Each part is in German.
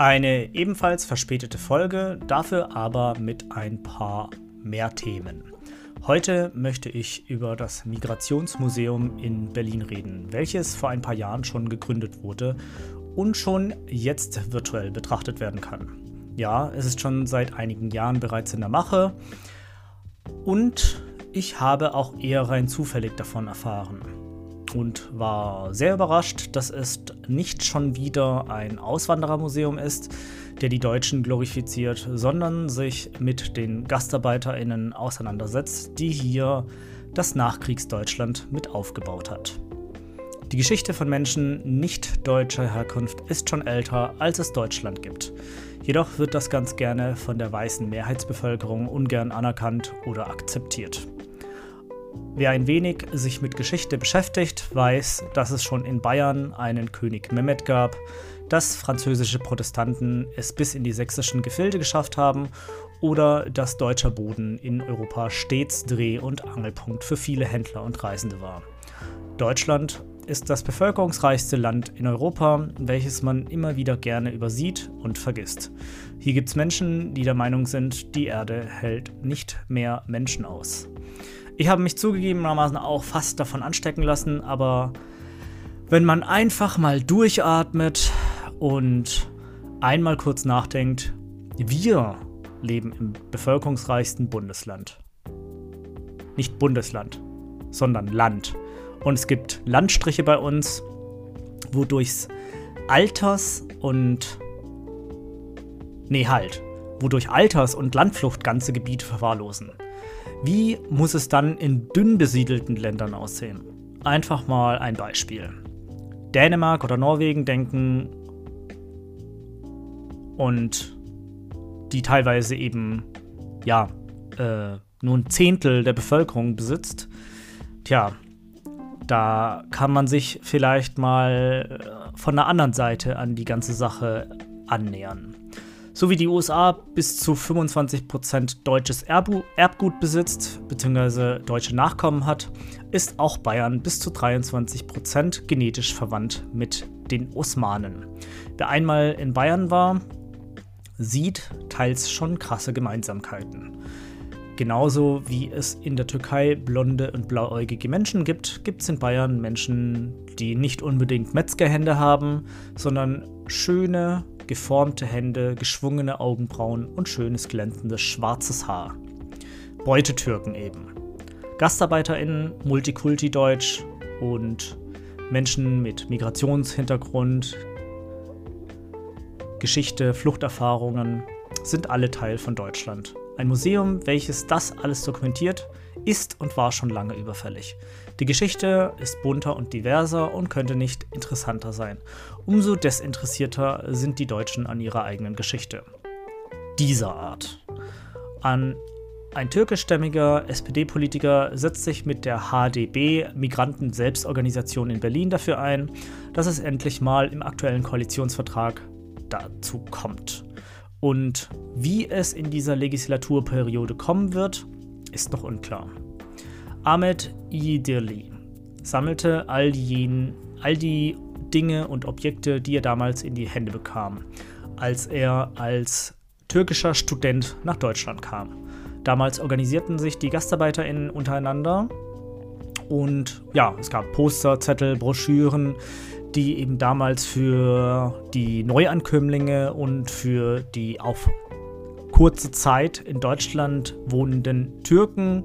Eine ebenfalls verspätete Folge, dafür aber mit ein paar mehr Themen. Heute möchte ich über das Migrationsmuseum in Berlin reden, welches vor ein paar Jahren schon gegründet wurde und schon jetzt virtuell betrachtet werden kann. Ja, es ist schon seit einigen Jahren bereits in der Mache und ich habe auch eher rein zufällig davon erfahren und war sehr überrascht, dass es nicht schon wieder ein Auswanderermuseum ist, der die Deutschen glorifiziert, sondern sich mit den GastarbeiterInnen auseinandersetzt, die hier das Nachkriegsdeutschland mit aufgebaut hat. Die Geschichte von Menschen nicht deutscher Herkunft ist schon älter, als es Deutschland gibt. Jedoch wird das ganz gerne von der weißen Mehrheitsbevölkerung ungern anerkannt oder akzeptiert. Wer ein wenig sich mit Geschichte beschäftigt, weiß, dass es schon in Bayern einen König Mehmet gab, dass französische Protestanten es bis in die sächsischen Gefilde geschafft haben oder dass deutscher Boden in Europa stets Dreh- und Angelpunkt für viele Händler und Reisende war. Deutschland ist das bevölkerungsreichste Land in Europa, welches man immer wieder gerne übersieht und vergisst. Hier gibt es Menschen, die der Meinung sind, die Erde hält nicht mehr Menschen aus. Ich habe mich zugegebenermaßen auch fast davon anstecken lassen, aber wenn man einfach mal durchatmet und einmal kurz nachdenkt, wir leben im bevölkerungsreichsten Bundesland. Nicht Bundesland, sondern Land. Und es gibt Landstriche bei uns, wodurch Alters- und. Nee, halt. Wodurch Alters- und Landflucht ganze Gebiete verwahrlosen. Wie muss es dann in dünn besiedelten Ländern aussehen? Einfach mal ein Beispiel. Dänemark oder Norwegen denken und die teilweise eben, ja, äh, nur ein Zehntel der Bevölkerung besitzt. Tja, da kann man sich vielleicht mal äh, von der anderen Seite an die ganze Sache annähern. So wie die USA bis zu 25% deutsches Erbu Erbgut besitzt bzw. deutsche Nachkommen hat, ist auch Bayern bis zu 23% genetisch verwandt mit den Osmanen. Wer einmal in Bayern war, sieht teils schon krasse Gemeinsamkeiten. Genauso wie es in der Türkei blonde und blauäugige Menschen gibt, gibt es in Bayern Menschen, die nicht unbedingt Metzgerhände haben, sondern schöne, geformte Hände, geschwungene Augenbrauen und schönes glänzendes schwarzes Haar. Beutetürken eben. GastarbeiterInnen, Multikulti-Deutsch und Menschen mit Migrationshintergrund, Geschichte, Fluchterfahrungen sind alle Teil von Deutschland. Ein Museum, welches das alles dokumentiert, ist und war schon lange überfällig. Die Geschichte ist bunter und diverser und könnte nicht interessanter sein. Umso desinteressierter sind die Deutschen an ihrer eigenen Geschichte. Dieser Art. An ein türkischstämmiger SPD-Politiker setzt sich mit der HDB Migranten-Selbstorganisation in Berlin dafür ein, dass es endlich mal im aktuellen Koalitionsvertrag dazu kommt. Und wie es in dieser Legislaturperiode kommen wird, ist noch unklar. Ahmed Idirli sammelte all die, all die Dinge und Objekte, die er damals in die Hände bekam, als er als türkischer Student nach Deutschland kam. Damals organisierten sich die GastarbeiterInnen untereinander und ja, es gab Poster, Zettel, Broschüren, die eben damals für die Neuankömmlinge und für die auf kurze Zeit in Deutschland wohnenden Türken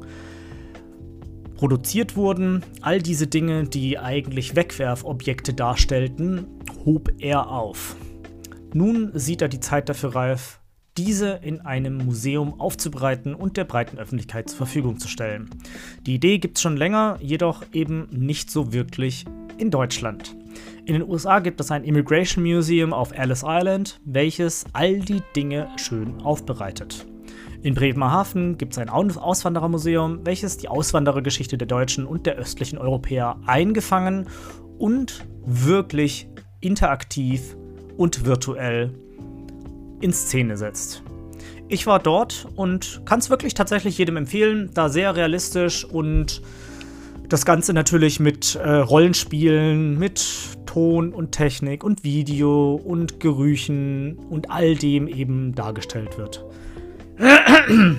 produziert wurden. All diese Dinge, die eigentlich Wegwerfobjekte darstellten, hob er auf. Nun sieht er die Zeit dafür reif, diese in einem Museum aufzubereiten und der breiten Öffentlichkeit zur Verfügung zu stellen. Die Idee gibt es schon länger, jedoch eben nicht so wirklich in Deutschland. In den USA gibt es ein Immigration Museum auf Ellis Island, welches all die Dinge schön aufbereitet. In Bremerhaven gibt es ein Auswanderermuseum, welches die Auswanderergeschichte der Deutschen und der östlichen Europäer eingefangen und wirklich interaktiv und virtuell in Szene setzt. Ich war dort und kann es wirklich tatsächlich jedem empfehlen, da sehr realistisch und das Ganze natürlich mit äh, Rollenspielen, mit Ton und Technik und Video und Gerüchen und all dem eben dargestellt wird.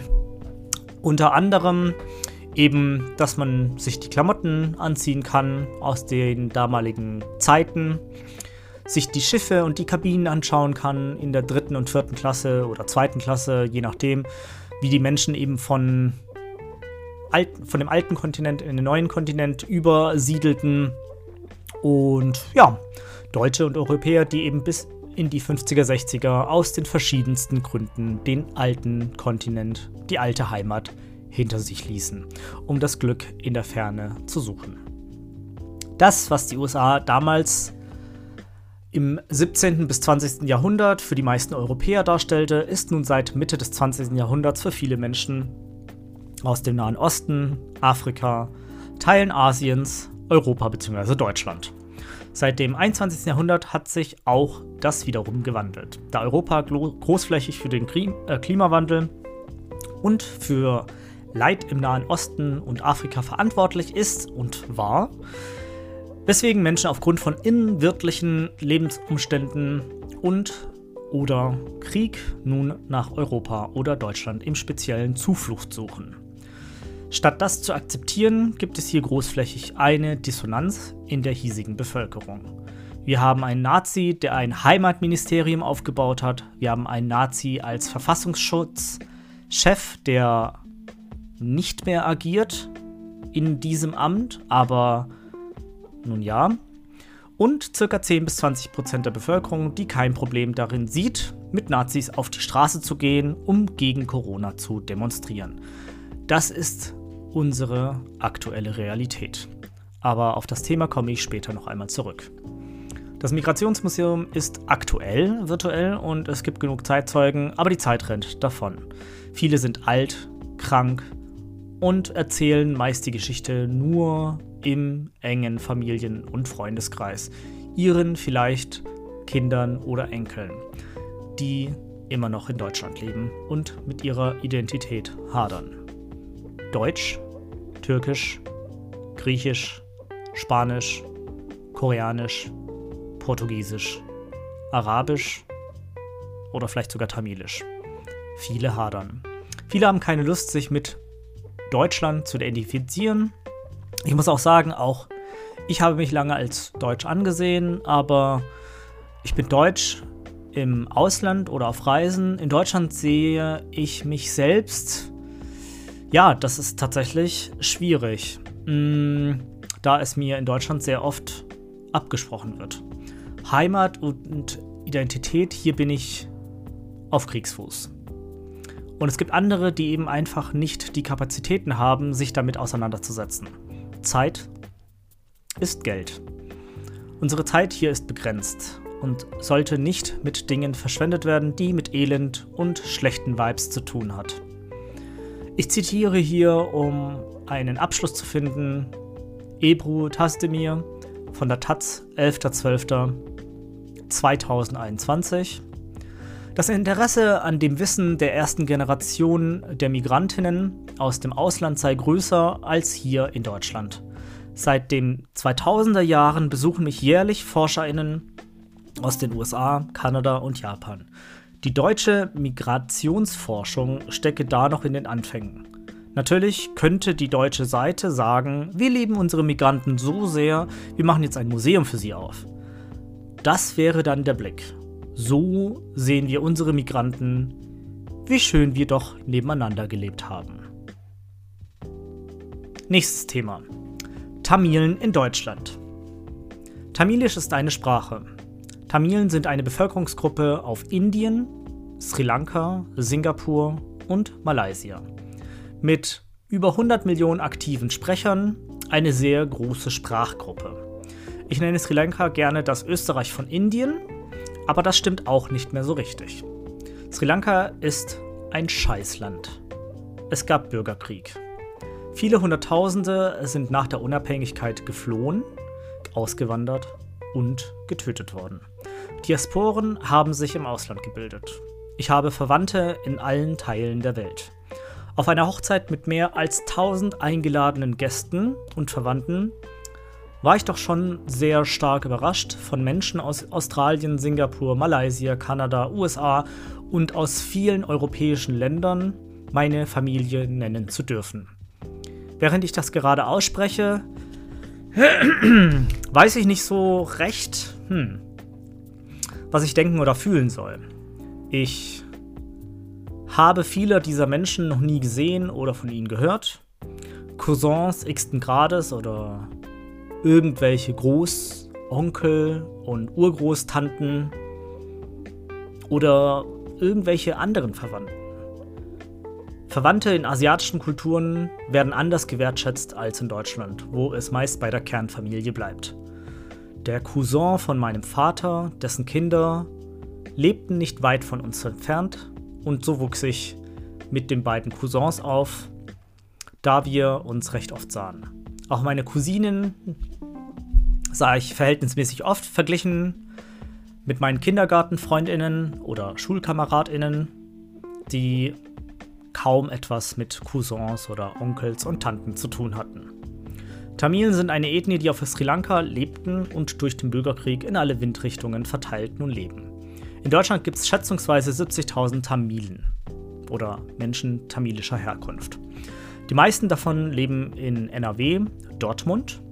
Unter anderem eben, dass man sich die Klamotten anziehen kann aus den damaligen Zeiten, sich die Schiffe und die Kabinen anschauen kann in der dritten und vierten Klasse oder zweiten Klasse, je nachdem, wie die Menschen eben von von dem alten Kontinent in den neuen Kontinent übersiedelten. Und ja, Deutsche und Europäer, die eben bis in die 50er, 60er aus den verschiedensten Gründen den alten Kontinent, die alte Heimat hinter sich ließen, um das Glück in der Ferne zu suchen. Das, was die USA damals im 17. bis 20. Jahrhundert für die meisten Europäer darstellte, ist nun seit Mitte des 20. Jahrhunderts für viele Menschen aus dem Nahen Osten, Afrika, Teilen Asiens, Europa bzw. Deutschland. Seit dem 21. Jahrhundert hat sich auch das wiederum gewandelt, da Europa großflächig für den äh, Klimawandel und für Leid im Nahen Osten und Afrika verantwortlich ist und war, weswegen Menschen aufgrund von innenwirtlichen Lebensumständen und oder Krieg nun nach Europa oder Deutschland im Speziellen Zuflucht suchen. Statt das zu akzeptieren, gibt es hier großflächig eine Dissonanz in der hiesigen Bevölkerung. Wir haben einen Nazi, der ein Heimatministerium aufgebaut hat. Wir haben einen Nazi als Verfassungsschutzchef, der nicht mehr agiert in diesem Amt, aber nun ja. Und ca. 10 bis 20 Prozent der Bevölkerung, die kein Problem darin sieht, mit Nazis auf die Straße zu gehen, um gegen Corona zu demonstrieren. Das ist unsere aktuelle Realität. Aber auf das Thema komme ich später noch einmal zurück. Das Migrationsmuseum ist aktuell virtuell und es gibt genug Zeitzeugen, aber die Zeit rennt davon. Viele sind alt, krank und erzählen meist die Geschichte nur im engen Familien- und Freundeskreis, ihren vielleicht Kindern oder Enkeln, die immer noch in Deutschland leben und mit ihrer Identität hadern. Deutsch, Türkisch, Griechisch, Spanisch, Koreanisch, Portugiesisch, Arabisch oder vielleicht sogar Tamilisch. Viele hadern. Viele haben keine Lust, sich mit Deutschland zu identifizieren. Ich muss auch sagen, auch ich habe mich lange als Deutsch angesehen, aber ich bin Deutsch im Ausland oder auf Reisen. In Deutschland sehe ich mich selbst ja, das ist tatsächlich schwierig, mm, da es mir in Deutschland sehr oft abgesprochen wird. Heimat und Identität, hier bin ich auf Kriegsfuß. Und es gibt andere, die eben einfach nicht die Kapazitäten haben, sich damit auseinanderzusetzen. Zeit ist Geld. Unsere Zeit hier ist begrenzt und sollte nicht mit Dingen verschwendet werden, die mit Elend und schlechten Vibes zu tun hat. Ich zitiere hier, um einen Abschluss zu finden, Ebru Tasdemir von der Taz, 11.12.2021. Das Interesse an dem Wissen der ersten Generation der Migrantinnen aus dem Ausland sei größer als hier in Deutschland. Seit den 2000er Jahren besuchen mich jährlich ForscherInnen aus den USA, Kanada und Japan. Die deutsche Migrationsforschung stecke da noch in den Anfängen. Natürlich könnte die deutsche Seite sagen, wir lieben unsere Migranten so sehr, wir machen jetzt ein Museum für sie auf. Das wäre dann der Blick. So sehen wir unsere Migranten, wie schön wir doch nebeneinander gelebt haben. Nächstes Thema. Tamilen in Deutschland. Tamilisch ist eine Sprache. Tamilen sind eine Bevölkerungsgruppe auf Indien, Sri Lanka, Singapur und Malaysia. Mit über 100 Millionen aktiven Sprechern eine sehr große Sprachgruppe. Ich nenne Sri Lanka gerne das Österreich von Indien, aber das stimmt auch nicht mehr so richtig. Sri Lanka ist ein Scheißland. Es gab Bürgerkrieg. Viele Hunderttausende sind nach der Unabhängigkeit geflohen, ausgewandert und getötet worden. Diasporen haben sich im Ausland gebildet. Ich habe Verwandte in allen Teilen der Welt. Auf einer Hochzeit mit mehr als 1000 eingeladenen Gästen und Verwandten war ich doch schon sehr stark überrascht, von Menschen aus Australien, Singapur, Malaysia, Kanada, USA und aus vielen europäischen Ländern meine Familie nennen zu dürfen. Während ich das gerade ausspreche, weiß ich nicht so recht, hm, was ich denken oder fühlen soll. Ich habe viele dieser Menschen noch nie gesehen oder von ihnen gehört. Cousins x-ten Grades oder irgendwelche Großonkel und Urgroßtanten oder irgendwelche anderen Verwandten. Verwandte in asiatischen Kulturen werden anders gewertschätzt als in Deutschland, wo es meist bei der Kernfamilie bleibt. Der Cousin von meinem Vater, dessen Kinder lebten nicht weit von uns entfernt und so wuchs ich mit den beiden Cousins auf, da wir uns recht oft sahen. Auch meine Cousinen sah ich verhältnismäßig oft verglichen mit meinen Kindergartenfreundinnen oder Schulkameradinnen, die kaum etwas mit Cousins oder Onkels und Tanten zu tun hatten. Tamilen sind eine Ethnie, die auf Sri Lanka lebten und durch den Bürgerkrieg in alle Windrichtungen verteilt nun leben. In Deutschland gibt es schätzungsweise 70.000 Tamilen oder Menschen tamilischer Herkunft. Die meisten davon leben in NRW, Dortmund.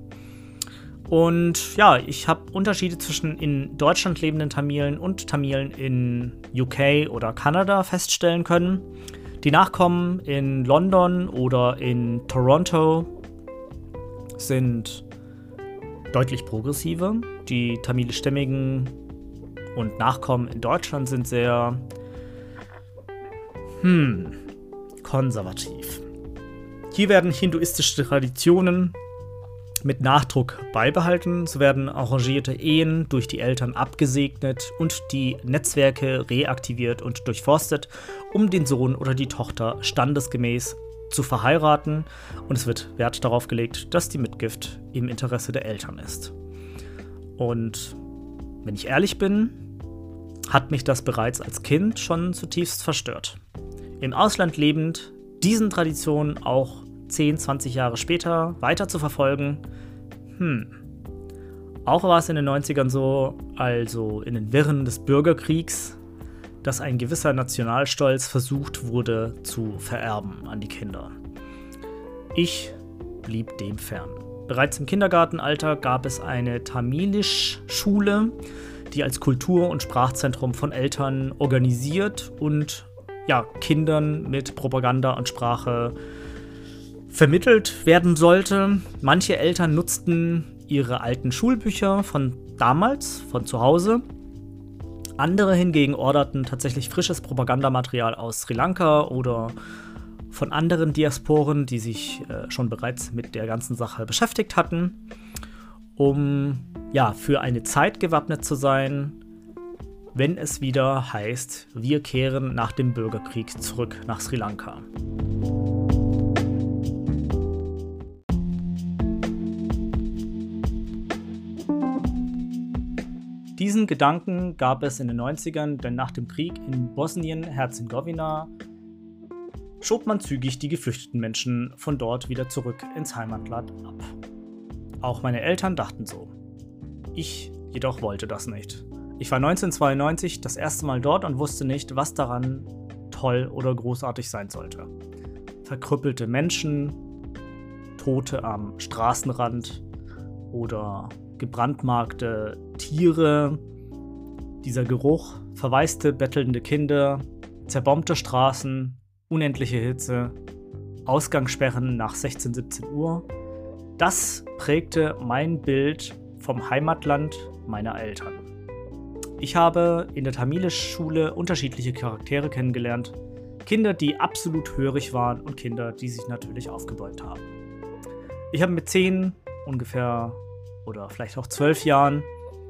Und ja, ich habe Unterschiede zwischen in Deutschland lebenden Tamilen und Tamilen in UK oder Kanada feststellen können. Die Nachkommen in London oder in Toronto sind deutlich progressiver. Die tamilischstämmigen und Nachkommen in Deutschland sind sehr hm, konservativ. Hier werden hinduistische Traditionen mit Nachdruck beibehalten. So werden arrangierte Ehen durch die Eltern abgesegnet und die Netzwerke reaktiviert und durchforstet, um den Sohn oder die Tochter standesgemäß zu verheiraten. Und es wird Wert darauf gelegt, dass die Mitgift im Interesse der Eltern ist. Und wenn ich ehrlich bin, hat mich das bereits als Kind schon zutiefst verstört. Im Ausland lebend, diesen Traditionen auch 10, 20 Jahre später weiter zu verfolgen, hm. Auch war es in den 90ern so, also in den Wirren des Bürgerkriegs, dass ein gewisser Nationalstolz versucht wurde zu vererben an die Kinder. Ich blieb dem fern. Bereits im Kindergartenalter gab es eine Tamilisch-Schule, die als Kultur- und Sprachzentrum von Eltern organisiert und ja, Kindern mit Propaganda und Sprache vermittelt werden sollte. Manche Eltern nutzten ihre alten Schulbücher von damals, von zu Hause. Andere hingegen orderten tatsächlich frisches Propagandamaterial aus Sri Lanka oder von anderen Diasporen, die sich äh, schon bereits mit der ganzen Sache beschäftigt hatten um ja für eine Zeit gewappnet zu sein, wenn es wieder heißt, wir kehren nach dem Bürgerkrieg zurück nach Sri Lanka. Diesen Gedanken gab es in den 90ern, denn nach dem Krieg in Bosnien-Herzegowina schob man zügig die geflüchteten Menschen von dort wieder zurück ins Heimatland ab. Auch meine Eltern dachten so. Ich jedoch wollte das nicht. Ich war 1992 das erste Mal dort und wusste nicht, was daran toll oder großartig sein sollte. Verkrüppelte Menschen, Tote am Straßenrand oder gebrandmarkte Tiere, dieser Geruch, verwaiste, bettelnde Kinder, zerbombte Straßen, unendliche Hitze, Ausgangssperren nach 16, 17 Uhr das prägte mein Bild vom Heimatland meiner Eltern. Ich habe in der Tamilisch-Schule unterschiedliche Charaktere kennengelernt. Kinder, die absolut hörig waren und Kinder, die sich natürlich aufgebäumt haben. Ich habe mit zehn ungefähr oder vielleicht auch zwölf Jahren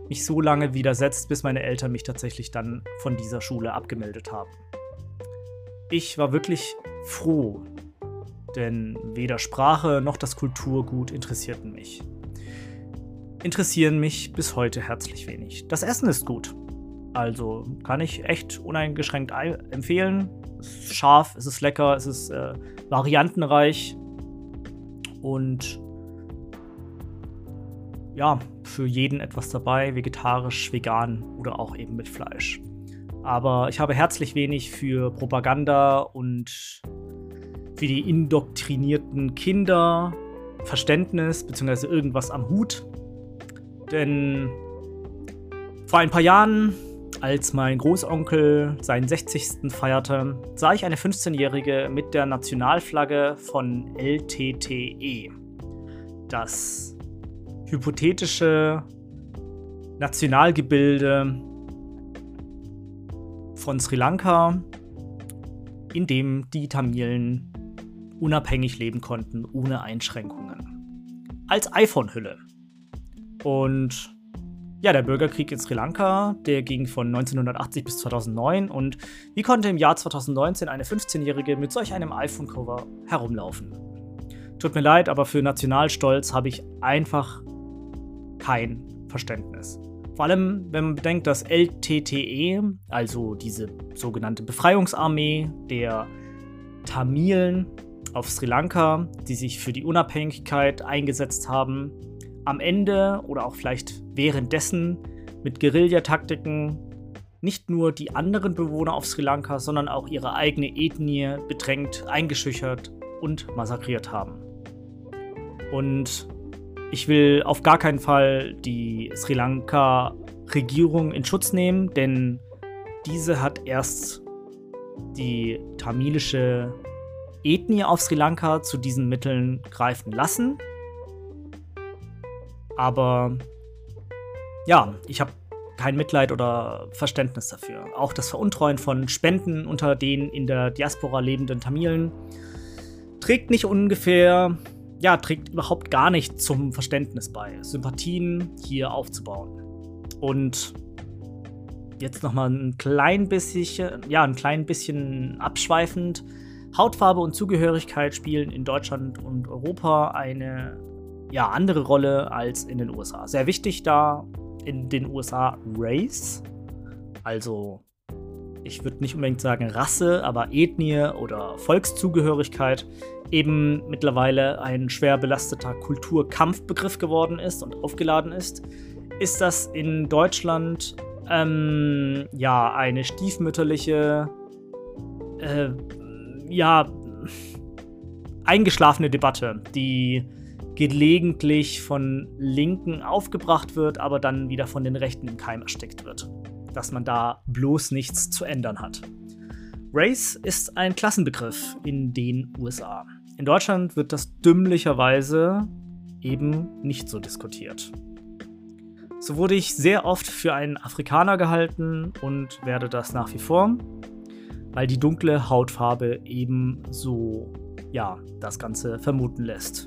mich so lange widersetzt, bis meine Eltern mich tatsächlich dann von dieser Schule abgemeldet haben. Ich war wirklich froh, denn weder Sprache noch das Kulturgut interessierten mich. Interessieren mich bis heute herzlich wenig. Das Essen ist gut. Also kann ich echt uneingeschränkt empfehlen. Es ist scharf, es ist lecker, es ist äh, variantenreich und ja, für jeden etwas dabei, vegetarisch, vegan oder auch eben mit Fleisch. Aber ich habe herzlich wenig für Propaganda und für die indoktrinierten Kinder Verständnis bzw. irgendwas am Hut. Denn vor ein paar Jahren, als mein Großonkel seinen 60. feierte, sah ich eine 15-Jährige mit der Nationalflagge von LTTE. Das hypothetische Nationalgebilde von Sri Lanka, in dem die Tamilen unabhängig leben konnten, ohne Einschränkungen. Als iPhone-Hülle. Und ja, der Bürgerkrieg in Sri Lanka, der ging von 1980 bis 2009 und wie konnte im Jahr 2019 eine 15-Jährige mit solch einem iPhone-Cover herumlaufen? Tut mir leid, aber für Nationalstolz habe ich einfach kein Verständnis. Vor allem, wenn man bedenkt, dass LTTE, also diese sogenannte Befreiungsarmee der Tamilen auf Sri Lanka, die sich für die Unabhängigkeit eingesetzt haben, am Ende oder auch vielleicht währenddessen mit Guerillataktiken nicht nur die anderen Bewohner auf Sri Lanka, sondern auch ihre eigene Ethnie bedrängt, eingeschüchtert und massakriert haben. Und ich will auf gar keinen Fall die Sri Lanka-Regierung in Schutz nehmen, denn diese hat erst die tamilische Ethnie auf Sri Lanka zu diesen Mitteln greifen lassen. Aber ja, ich habe kein Mitleid oder Verständnis dafür. Auch das Veruntreuen von Spenden unter den in der Diaspora lebenden Tamilen trägt nicht ungefähr, ja, trägt überhaupt gar nicht zum Verständnis bei, Sympathien hier aufzubauen. Und jetzt nochmal ein klein bisschen, ja, ein klein bisschen abschweifend. Hautfarbe und Zugehörigkeit spielen in Deutschland und Europa eine ja, andere Rolle als in den USA. Sehr wichtig da in den USA Race, also ich würde nicht unbedingt sagen Rasse, aber Ethnie oder Volkszugehörigkeit eben mittlerweile ein schwer belasteter Kulturkampfbegriff geworden ist und aufgeladen ist, ist das in Deutschland ähm, ja eine stiefmütterliche äh, ja, eingeschlafene Debatte, die gelegentlich von Linken aufgebracht wird, aber dann wieder von den Rechten im Keim erstickt wird. Dass man da bloß nichts zu ändern hat. Race ist ein Klassenbegriff in den USA. In Deutschland wird das dümmlicherweise eben nicht so diskutiert. So wurde ich sehr oft für einen Afrikaner gehalten und werde das nach wie vor weil die dunkle Hautfarbe eben so, ja, das Ganze vermuten lässt.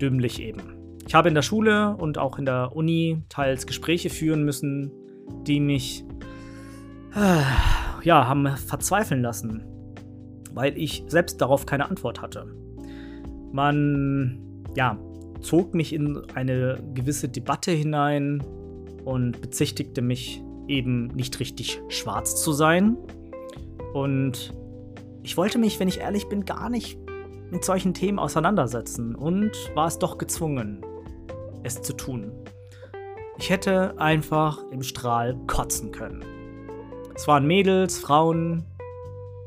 Dümmlich eben. Ich habe in der Schule und auch in der Uni teils Gespräche führen müssen, die mich, äh, ja, haben verzweifeln lassen, weil ich selbst darauf keine Antwort hatte. Man, ja, zog mich in eine gewisse Debatte hinein und bezichtigte mich eben nicht richtig schwarz zu sein, und ich wollte mich, wenn ich ehrlich bin, gar nicht mit solchen Themen auseinandersetzen und war es doch gezwungen, es zu tun. Ich hätte einfach im Strahl kotzen können. Es waren Mädels, Frauen,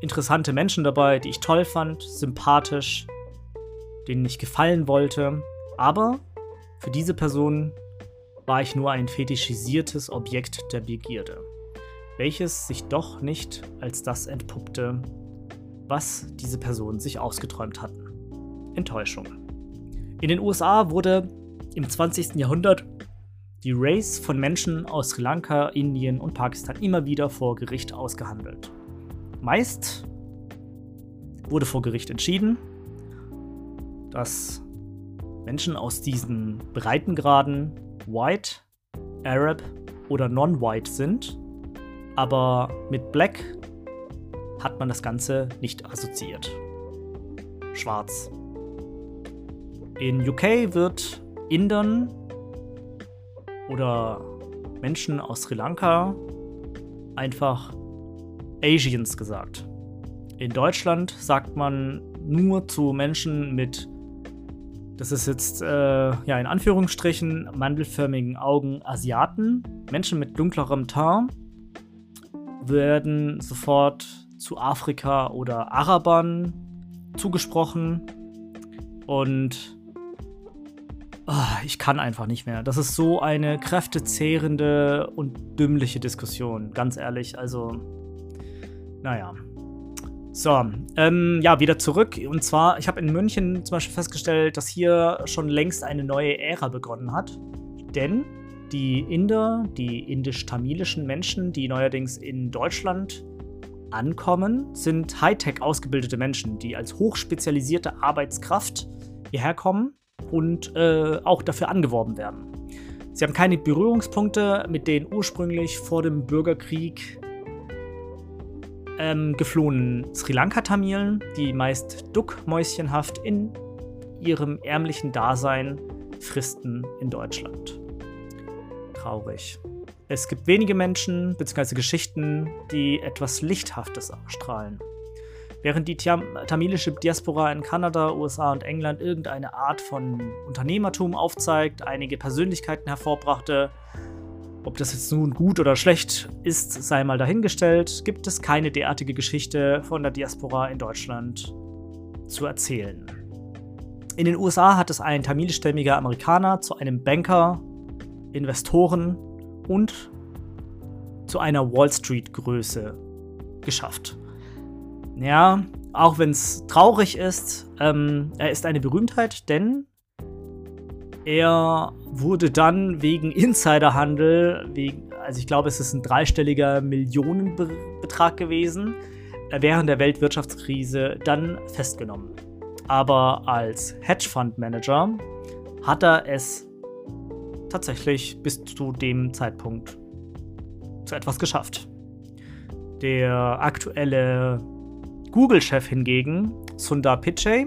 interessante Menschen dabei, die ich toll fand, sympathisch, denen ich gefallen wollte, aber für diese Personen war ich nur ein fetischisiertes Objekt der Begierde welches sich doch nicht als das entpuppte, was diese Personen sich ausgeträumt hatten. Enttäuschung. In den USA wurde im 20. Jahrhundert die Race von Menschen aus Sri Lanka, Indien und Pakistan immer wieder vor Gericht ausgehandelt. Meist wurde vor Gericht entschieden, dass Menschen aus diesen Breitengraden White, Arab oder Non-White sind, aber mit Black hat man das Ganze nicht assoziiert. Schwarz. In UK wird Indern oder Menschen aus Sri Lanka einfach Asians gesagt. In Deutschland sagt man nur zu Menschen mit, das ist jetzt äh, ja in Anführungsstrichen, mandelförmigen Augen Asiaten. Menschen mit dunklerem Teint werden sofort zu Afrika oder Arabern zugesprochen. Und oh, ich kann einfach nicht mehr. Das ist so eine kräftezehrende und dümmliche Diskussion, ganz ehrlich. Also, naja. So, ähm, ja, wieder zurück. Und zwar, ich habe in München zum Beispiel festgestellt, dass hier schon längst eine neue Ära begonnen hat. Denn die Inder, die indisch-tamilischen Menschen, die neuerdings in Deutschland ankommen, sind Hightech ausgebildete Menschen, die als hochspezialisierte Arbeitskraft hierher kommen und äh, auch dafür angeworben werden. Sie haben keine Berührungspunkte mit den ursprünglich vor dem Bürgerkrieg ähm, geflohenen Sri Lanka-Tamilen, die meist duckmäuschenhaft in ihrem ärmlichen Dasein fristen in Deutschland. Traurig. Es gibt wenige Menschen bzw. Geschichten, die etwas Lichthaftes ausstrahlen. Während die tamilische Diaspora in Kanada, USA und England irgendeine Art von Unternehmertum aufzeigt, einige Persönlichkeiten hervorbrachte, ob das jetzt nun gut oder schlecht ist, sei mal dahingestellt, gibt es keine derartige Geschichte von der Diaspora in Deutschland zu erzählen. In den USA hat es ein tamilischstämmiger Amerikaner zu einem Banker, Investoren und zu einer Wall Street-Größe geschafft. Ja, auch wenn es traurig ist, ähm, er ist eine Berühmtheit, denn er wurde dann wegen Insiderhandel, wegen, also ich glaube, es ist ein dreistelliger Millionenbetrag gewesen, äh, während der Weltwirtschaftskrise dann festgenommen. Aber als Hedgefondsmanager hat er es tatsächlich bis zu dem Zeitpunkt zu etwas geschafft. Der aktuelle Google-Chef hingegen, Sundar Pichai,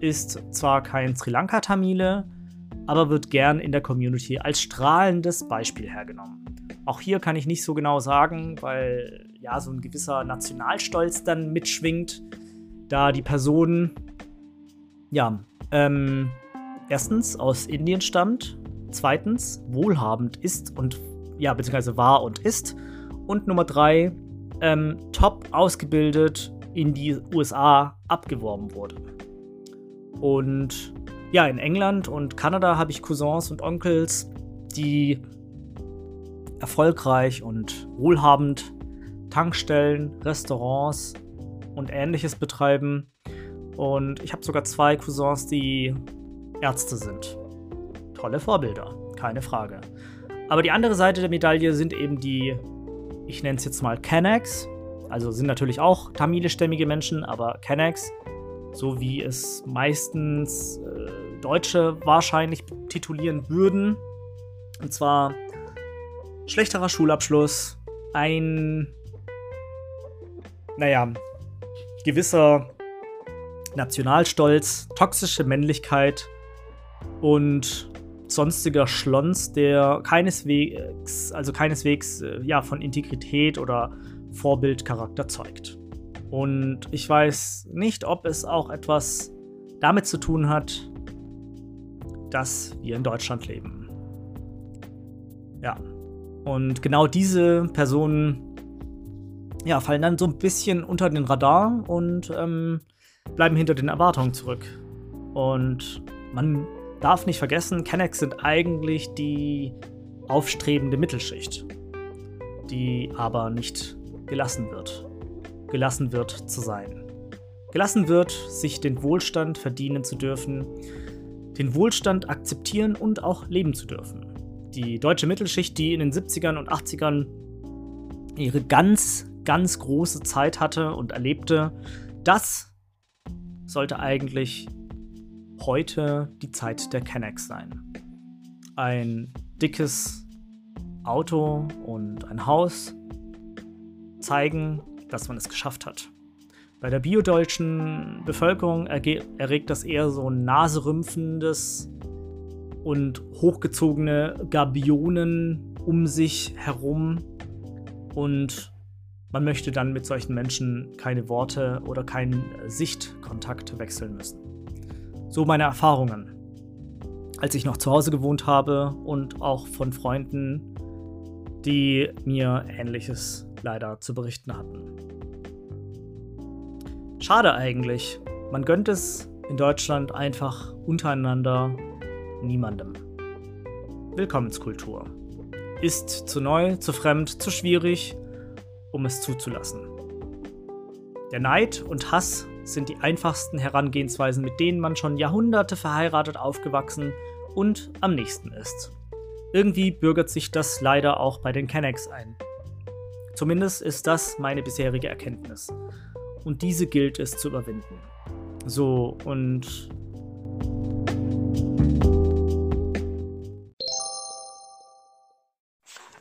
ist zwar kein Sri Lanka-Tamile, aber wird gern in der Community als strahlendes Beispiel hergenommen. Auch hier kann ich nicht so genau sagen, weil ja so ein gewisser Nationalstolz dann mitschwingt, da die Person ja ähm, erstens aus Indien stammt zweitens wohlhabend ist und ja, beziehungsweise war und ist. Und Nummer drei, ähm, top ausgebildet in die USA abgeworben wurde. Und ja, in England und Kanada habe ich Cousins und Onkels, die erfolgreich und wohlhabend Tankstellen, Restaurants und ähnliches betreiben. Und ich habe sogar zwei Cousins, die Ärzte sind tolle Vorbilder, keine Frage. Aber die andere Seite der Medaille sind eben die, ich nenne es jetzt mal Kanaks, also sind natürlich auch tamilischstämmige Menschen, aber Kanaks, so wie es meistens äh, Deutsche wahrscheinlich titulieren würden. Und zwar schlechterer Schulabschluss, ein, naja, gewisser Nationalstolz, toxische Männlichkeit und sonstiger Schlons, der keineswegs, also keineswegs äh, ja, von Integrität oder Vorbildcharakter zeugt. Und ich weiß nicht, ob es auch etwas damit zu tun hat, dass wir in Deutschland leben. Ja. Und genau diese Personen ja, fallen dann so ein bisschen unter den Radar und ähm, bleiben hinter den Erwartungen zurück. Und man darf nicht vergessen, Kennex sind eigentlich die aufstrebende Mittelschicht, die aber nicht gelassen wird. Gelassen wird zu sein. Gelassen wird, sich den Wohlstand verdienen zu dürfen, den Wohlstand akzeptieren und auch leben zu dürfen. die deutsche Mittelschicht, die in den 70ern und 80ern ihre ganz, ganz große Zeit hatte und erlebte, das sollte eigentlich heute die Zeit der Kennex sein. Ein dickes Auto und ein Haus zeigen, dass man es geschafft hat. Bei der biodeutschen Bevölkerung erregt das eher so ein naserümpfendes und hochgezogene Gabionen um sich herum und man möchte dann mit solchen Menschen keine Worte oder keinen Sichtkontakt wechseln müssen. So meine Erfahrungen. Als ich noch zu Hause gewohnt habe und auch von Freunden, die mir Ähnliches leider zu berichten hatten. Schade eigentlich. Man gönnt es in Deutschland einfach untereinander niemandem. Willkommenskultur. Ist zu neu, zu fremd, zu schwierig, um es zuzulassen. Der Neid und Hass sind die einfachsten Herangehensweisen, mit denen man schon Jahrhunderte verheiratet aufgewachsen und am nächsten ist. Irgendwie bürgert sich das leider auch bei den Kennex ein. Zumindest ist das meine bisherige Erkenntnis. Und diese gilt es zu überwinden. So, und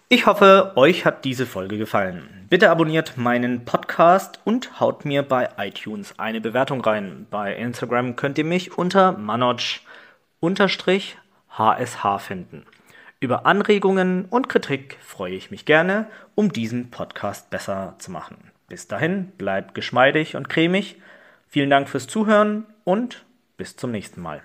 Ich hoffe, euch hat diese Folge gefallen. Bitte abonniert meinen Podcast und haut mir bei iTunes eine Bewertung rein. Bei Instagram könnt ihr mich unter manoj-hsh finden. Über Anregungen und Kritik freue ich mich gerne, um diesen Podcast besser zu machen. Bis dahin, bleibt geschmeidig und cremig. Vielen Dank fürs Zuhören und bis zum nächsten Mal.